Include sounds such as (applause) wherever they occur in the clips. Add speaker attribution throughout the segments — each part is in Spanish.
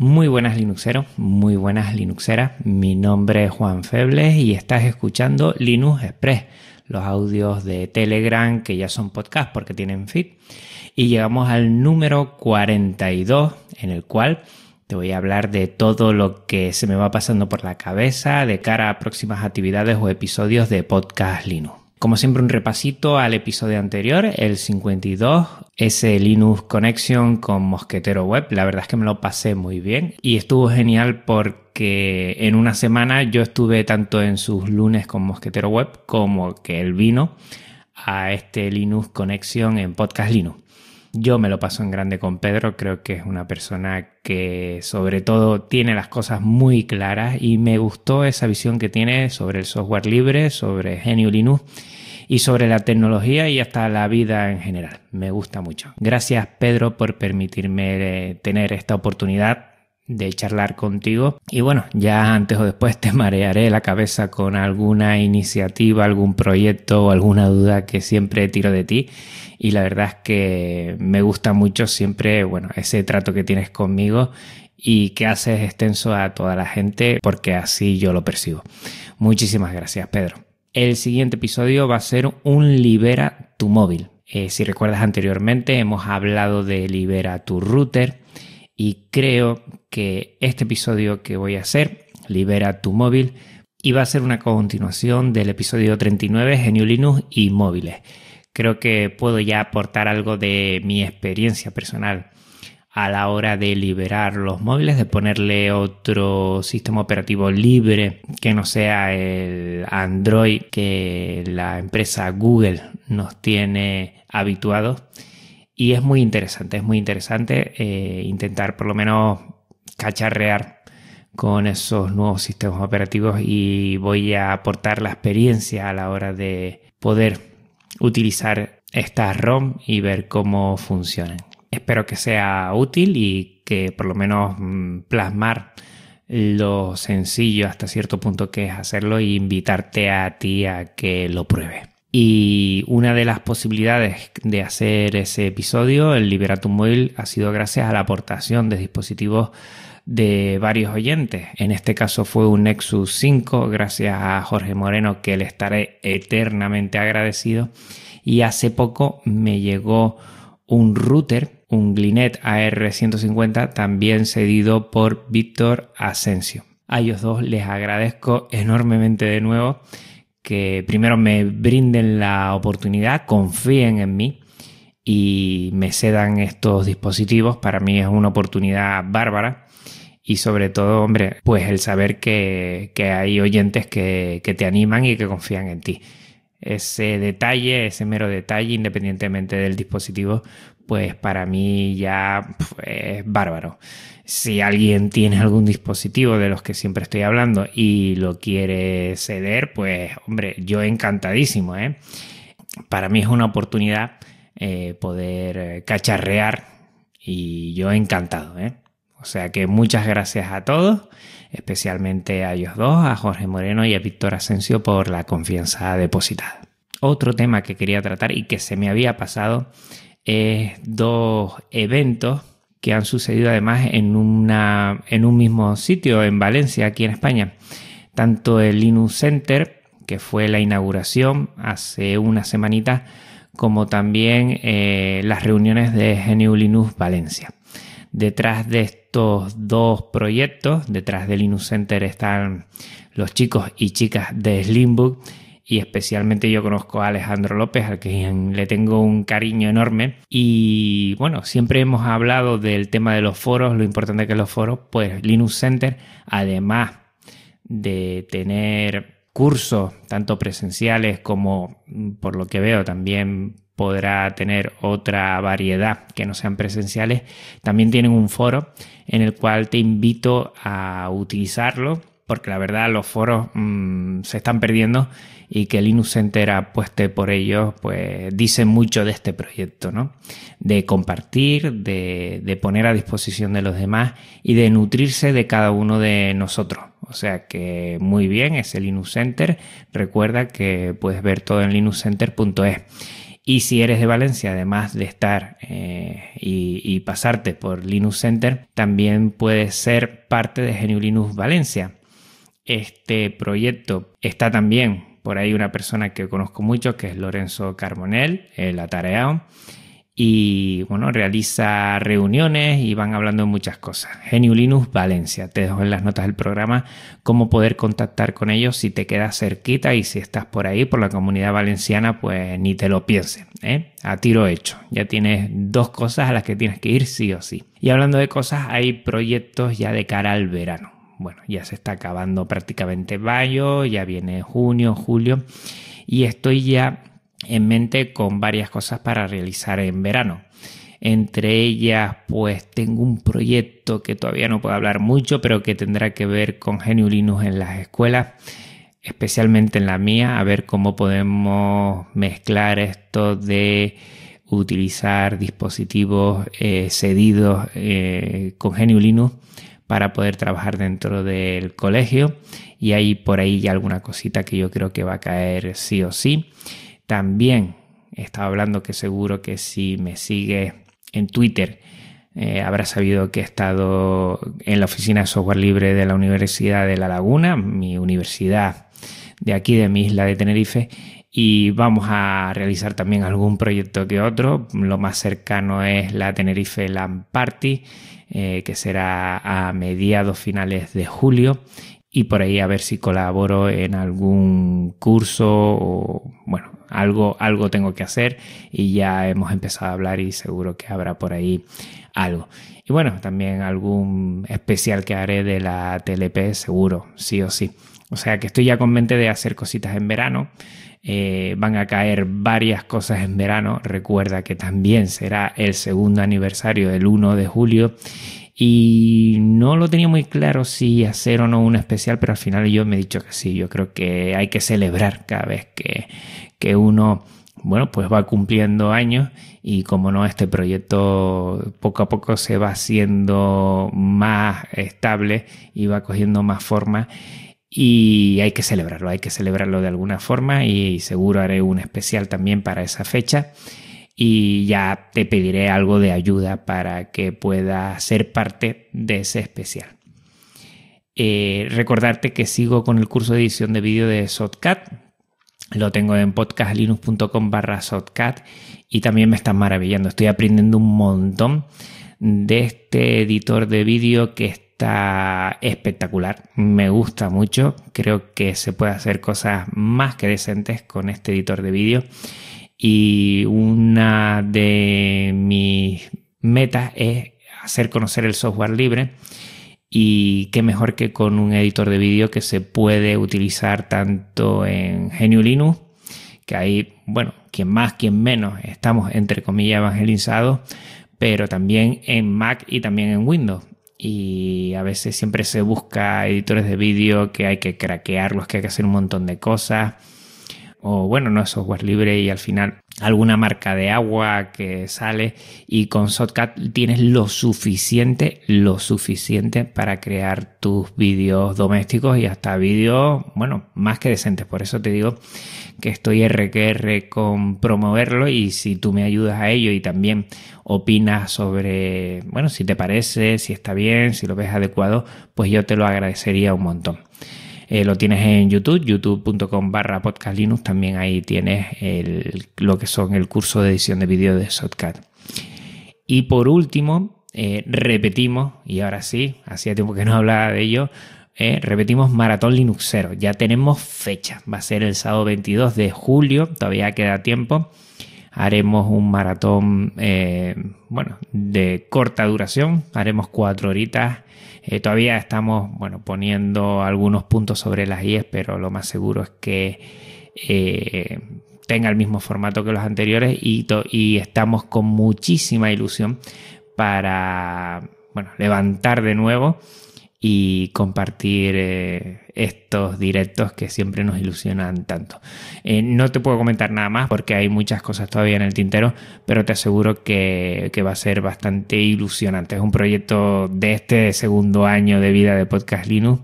Speaker 1: Muy buenas Linuxeros, muy buenas Linuxeras. Mi nombre es Juan Febles y estás escuchando Linux Express, los audios de Telegram que ya son podcast porque tienen feed. Y llegamos al número 42 en el cual te voy a hablar de todo lo que se me va pasando por la cabeza de cara a próximas actividades o episodios de podcast Linux. Como siempre, un repasito al episodio anterior, el 52, ese Linux Connection con Mosquetero Web. La verdad es que me lo pasé muy bien y estuvo genial porque en una semana yo estuve tanto en sus lunes con Mosquetero Web como que él vino a este Linux Connection en Podcast Linux. Yo me lo paso en grande con Pedro, creo que es una persona que sobre todo tiene las cosas muy claras y me gustó esa visión que tiene sobre el software libre, sobre GNU Linux y sobre la tecnología y hasta la vida en general. Me gusta mucho. Gracias Pedro por permitirme eh, tener esta oportunidad de charlar contigo. Y bueno, ya antes o después te (laughs) marearé la cabeza con alguna iniciativa, algún proyecto o alguna duda que siempre tiro de ti. Y la verdad es que me gusta mucho siempre, bueno, ese trato que tienes conmigo y que haces extenso a toda la gente porque así yo lo percibo. Muchísimas gracias, Pedro. El siguiente episodio va a ser un libera tu móvil. Eh, si recuerdas anteriormente hemos hablado de libera tu router y creo que este episodio que voy a hacer, Libera tu móvil, iba a ser una continuación del episodio 39, Genio Linux y móviles. Creo que puedo ya aportar algo de mi experiencia personal a la hora de liberar los móviles, de ponerle otro sistema operativo libre que no sea el Android que la empresa Google nos tiene habituados y es muy interesante, es muy interesante eh, intentar por lo menos cacharrear con esos nuevos sistemas operativos y voy a aportar la experiencia a la hora de poder utilizar estas ROM y ver cómo funcionan. Espero que sea útil y que por lo menos mm, plasmar lo sencillo hasta cierto punto que es hacerlo e invitarte a ti a que lo pruebes. Y una de las posibilidades de hacer ese episodio, el Liberatum Móvil, ha sido gracias a la aportación de dispositivos de varios oyentes. En este caso fue un Nexus 5, gracias a Jorge Moreno, que le estaré eternamente agradecido. Y hace poco me llegó un router, un Glinet AR150, también cedido por Víctor Asensio. A ellos dos les agradezco enormemente de nuevo que primero me brinden la oportunidad, confíen en mí y me cedan estos dispositivos. Para mí es una oportunidad bárbara y sobre todo, hombre, pues el saber que, hay oyentes que, que te animan y que confían en ti. Ese detalle, ese mero detalle, independientemente del dispositivo, pues para mí ya es bárbaro. Si alguien tiene algún dispositivo de los que siempre estoy hablando y lo quiere ceder, pues hombre, yo encantadísimo. ¿eh? Para mí es una oportunidad eh, poder eh, cacharrear y yo encantado. ¿eh? O sea que muchas gracias a todos, especialmente a ellos dos, a Jorge Moreno y a Víctor Asensio por la confianza depositada. Otro tema que quería tratar y que se me había pasado es dos eventos que han sucedido además en, una, en un mismo sitio, en Valencia, aquí en España. Tanto el Linux Center, que fue la inauguración hace una semanita, como también eh, las reuniones de GNU Linux Valencia. Detrás de estos dos proyectos, detrás del Linux Center están los chicos y chicas de Slimbook y especialmente yo conozco a Alejandro López, al que le tengo un cariño enorme. Y bueno, siempre hemos hablado del tema de los foros, lo importante que los foros, pues Linux Center, además de tener cursos tanto presenciales como por lo que veo también podrá tener otra variedad que no sean presenciales, también tienen un foro en el cual te invito a utilizarlo porque la verdad los foros mm, se están perdiendo y que Linux Center apueste por ellos, pues dice mucho de este proyecto, ¿no? De compartir, de poner a disposición de los demás y de nutrirse de cada uno de nosotros. O sea que muy bien, es el Linux Center. Recuerda que puedes ver todo en linuxcenter.es. Y si eres de Valencia, además de estar y, y, pasarte por Linux Center, también puedes ser parte de GNU Linux Valencia. Este proyecto está también por ahí una persona que conozco mucho, que es Lorenzo Carmonel, el atareado, y bueno, realiza reuniones y van hablando de muchas cosas. Genio Linux Valencia, te dejo en las notas del programa cómo poder contactar con ellos si te quedas cerquita y si estás por ahí, por la comunidad valenciana, pues ni te lo pienses, ¿eh? a tiro hecho. Ya tienes dos cosas a las que tienes que ir sí o sí. Y hablando de cosas, hay proyectos ya de cara al verano bueno, ya se está acabando prácticamente mayo, ya viene junio, julio y estoy ya en mente con varias cosas para realizar en verano. Entre ellas, pues tengo un proyecto que todavía no puedo hablar mucho, pero que tendrá que ver con GNU Linux en las escuelas, especialmente en la mía, a ver cómo podemos mezclar esto de utilizar dispositivos eh, cedidos eh, con GNU Linux para poder trabajar dentro del colegio y hay por ahí ya alguna cosita que yo creo que va a caer sí o sí. También estaba hablando que seguro que si me sigue en Twitter eh, habrá sabido que he estado en la oficina de software libre de la Universidad de La Laguna, mi universidad de aquí de mi isla de Tenerife, y vamos a realizar también algún proyecto que otro. Lo más cercano es la Tenerife LAN Party, eh, que será a mediados finales de julio y por ahí a ver si colaboro en algún curso o algo, algo tengo que hacer y ya hemos empezado a hablar y seguro que habrá por ahí algo. Y bueno, también algún especial que haré de la TLP seguro, sí o sí. O sea que estoy ya con mente de hacer cositas en verano. Eh, van a caer varias cosas en verano. Recuerda que también será el segundo aniversario del 1 de julio. Y no lo tenía muy claro si hacer o no un especial, pero al final yo me he dicho que sí. Yo creo que hay que celebrar cada vez que, que uno bueno, pues va cumpliendo años y como no, este proyecto poco a poco se va haciendo más estable y va cogiendo más forma y hay que celebrarlo, hay que celebrarlo de alguna forma y seguro haré un especial también para esa fecha y ya te pediré algo de ayuda para que puedas ser parte de ese especial. Eh, recordarte que sigo con el curso de edición de vídeo de Shotcut. Lo tengo en podcastlinux.com barra Shotcut y también me está maravillando. Estoy aprendiendo un montón de este editor de vídeo que está espectacular, me gusta mucho, creo que se puede hacer cosas más que decentes con este editor de vídeo y una de mis metas es hacer conocer el software libre y qué mejor que con un editor de vídeo que se puede utilizar tanto en GNU Linux, que ahí, bueno, quien más, quien menos, estamos entre comillas evangelizados, pero también en Mac y también en Windows y a veces siempre se busca editores de vídeo que hay que craquearlos, que hay que hacer un montón de cosas. O bueno, no es software libre y al final alguna marca de agua que sale y con Shotcut tienes lo suficiente, lo suficiente para crear tus vídeos domésticos y hasta vídeos, bueno, más que decentes. Por eso te digo que estoy RQR con promoverlo y si tú me ayudas a ello y también opinas sobre, bueno, si te parece, si está bien, si lo ves adecuado, pues yo te lo agradecería un montón. Eh, lo tienes en YouTube, youtube.com barra podcastlinux, también ahí tienes lo que son el curso de edición de vídeo de Shotcut. Y por último, eh, repetimos, y ahora sí, hacía tiempo que no hablaba de ello, eh, repetimos Maratón Linuxero. Ya tenemos fecha. Va a ser el sábado 22 de julio. Todavía queda tiempo. Haremos un maratón, eh, bueno, de corta duración. Haremos cuatro horitas. Eh, todavía estamos, bueno, poniendo algunos puntos sobre las IES, pero lo más seguro es que tenga el mismo formato que los anteriores y, y estamos con muchísima ilusión para, bueno, levantar de nuevo y compartir eh, estos directos que siempre nos ilusionan tanto. Eh, no te puedo comentar nada más porque hay muchas cosas todavía en el tintero, pero te aseguro que, que va a ser bastante ilusionante. Es un proyecto de este segundo año de vida de Podcast Linux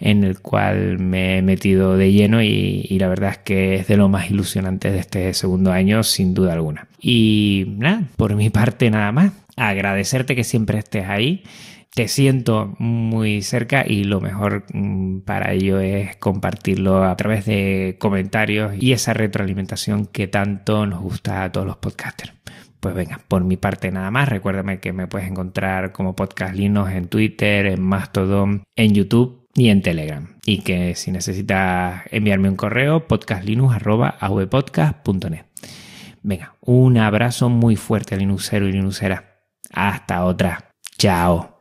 Speaker 1: en el cual me he metido de lleno y, y, la verdad es que es de lo más ilusionante de este segundo año, sin duda alguna. Y nada, por mi parte nada más. Agradecerte que siempre estés ahí te siento muy cerca y lo mejor mm, para ello es compartirlo a través de comentarios y esa retroalimentación que tanto nos gusta a todos los podcasters. Pues venga, por mi parte nada más. Recuérdame que me puedes encontrar como Podcast Linux en Twitter, en Mastodon, en YouTube y en Telegram. Y que si necesitas enviarme un correo, podcastlinux.avpodcast.net. Venga, un abrazo muy fuerte Linuxero y Linuxera. Hasta otra. Chao.